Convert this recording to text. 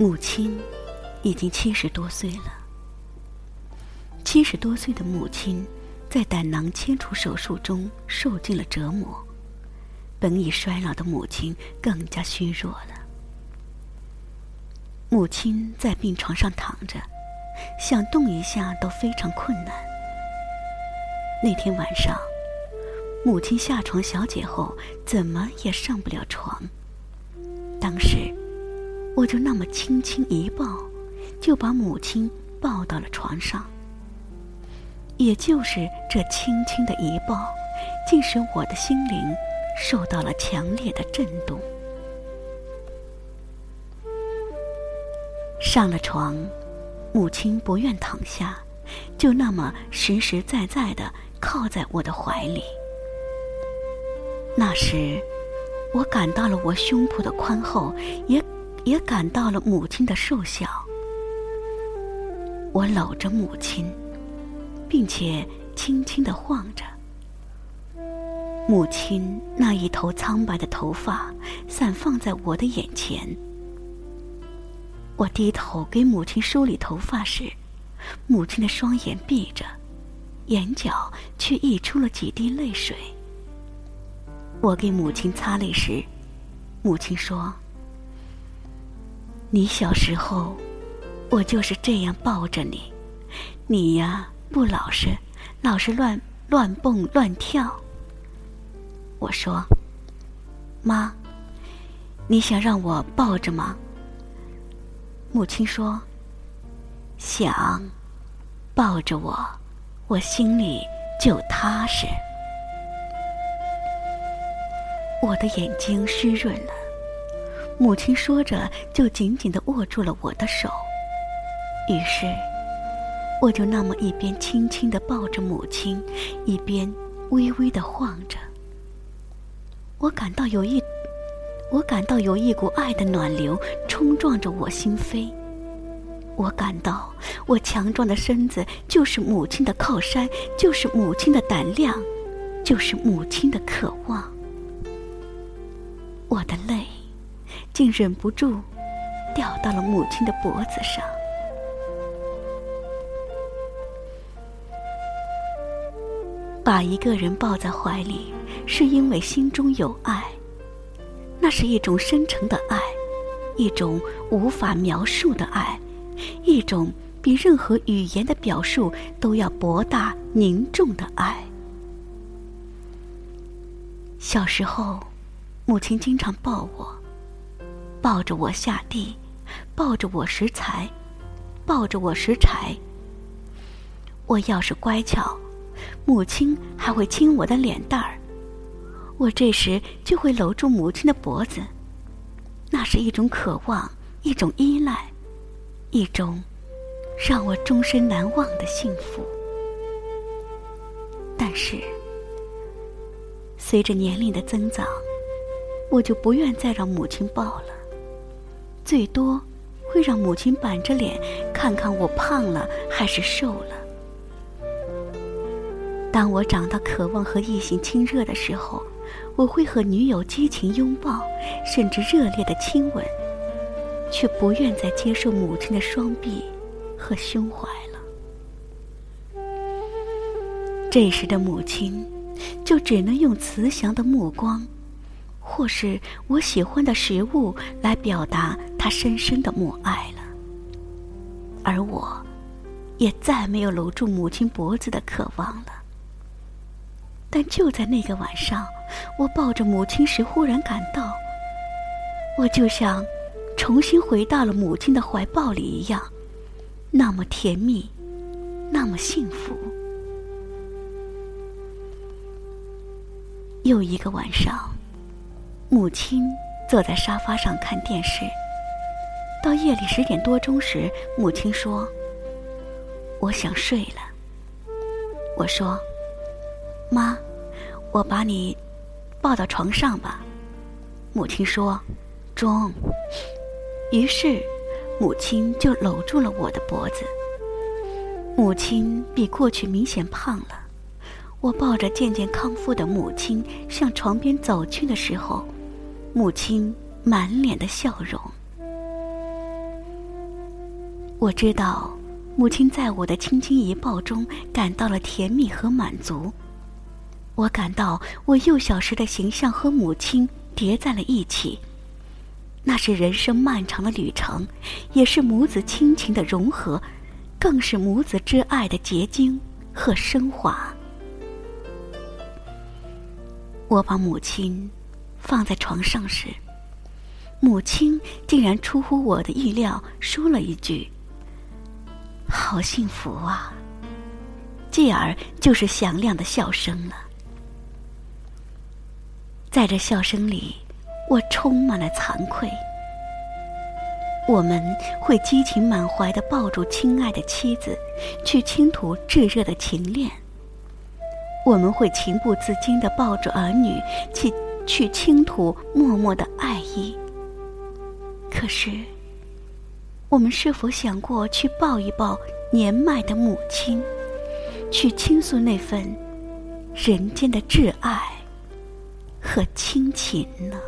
母亲已经七十多岁了。七十多岁的母亲，在胆囊切除手术中受尽了折磨，本已衰老的母亲更加虚弱了。母亲在病床上躺着，想动一下都非常困难。那天晚上，母亲下床小解后，怎么也上不了床。当时，我就那么轻轻一抱，就把母亲抱到了床上。也就是这轻轻的一抱，竟使我的心灵受到了强烈的震动。上了床，母亲不愿躺下，就那么实实在在的靠在我的怀里。那时，我感到了我胸脯的宽厚，也也感到了母亲的瘦小。我搂着母亲。并且轻轻的晃着，母亲那一头苍白的头发散放在我的眼前。我低头给母亲梳理头发时，母亲的双眼闭着，眼角却溢出了几滴泪水。我给母亲擦泪时，母亲说：“你小时候，我就是这样抱着你，你呀。”不老实，老是乱乱蹦乱跳。我说：“妈，你想让我抱着吗？”母亲说：“想，抱着我，我心里就踏实。”我的眼睛湿润了。母亲说着，就紧紧的握住了我的手。于是。我就那么一边轻轻的抱着母亲，一边微微的晃着。我感到有一，我感到有一股爱的暖流冲撞着我心扉。我感到我强壮的身子就是母亲的靠山，就是母亲的胆量，就是母亲的渴望。我的泪，竟忍不住掉到了母亲的脖子上。把一个人抱在怀里，是因为心中有爱。那是一种深沉的爱，一种无法描述的爱，一种比任何语言的表述都要博大凝重的爱。小时候，母亲经常抱我，抱着我下地，抱着我拾柴，抱着我拾柴。我要是乖巧。母亲还会亲我的脸蛋儿，我这时就会搂住母亲的脖子，那是一种渴望，一种依赖，一种让我终身难忘的幸福。但是，随着年龄的增长，我就不愿再让母亲抱了，最多会让母亲板着脸看看我胖了还是瘦了。当我长到渴望和异性亲热的时候，我会和女友激情拥抱，甚至热烈的亲吻，却不愿再接受母亲的双臂和胸怀了。这时的母亲，就只能用慈祥的目光，或是我喜欢的食物来表达他深深的母爱了。而我，也再没有搂住母亲脖子的渴望了。但就在那个晚上，我抱着母亲时，忽然感到，我就像重新回到了母亲的怀抱里一样，那么甜蜜，那么幸福。又一个晚上，母亲坐在沙发上看电视。到夜里十点多钟时，母亲说：“我想睡了。”我说。妈，我把你抱到床上吧。母亲说：“中。”于是，母亲就搂住了我的脖子。母亲比过去明显胖了。我抱着渐渐康复的母亲向床边走去的时候，母亲满脸的笑容。我知道，母亲在我的轻轻一抱中感到了甜蜜和满足。我感到我幼小时的形象和母亲叠在了一起，那是人生漫长的旅程，也是母子亲情的融合，更是母子之爱的结晶和升华。我把母亲放在床上时，母亲竟然出乎我的意料，说了一句：“好幸福啊！”继而就是响亮的笑声了。在这笑声里，我充满了惭愧。我们会激情满怀的抱住亲爱的妻子，去倾吐炙热的情恋。我们会情不自禁地抱住儿女，去去倾吐默默的爱意。可是，我们是否想过去抱一抱年迈的母亲，去倾诉那份人间的挚爱和亲情呢？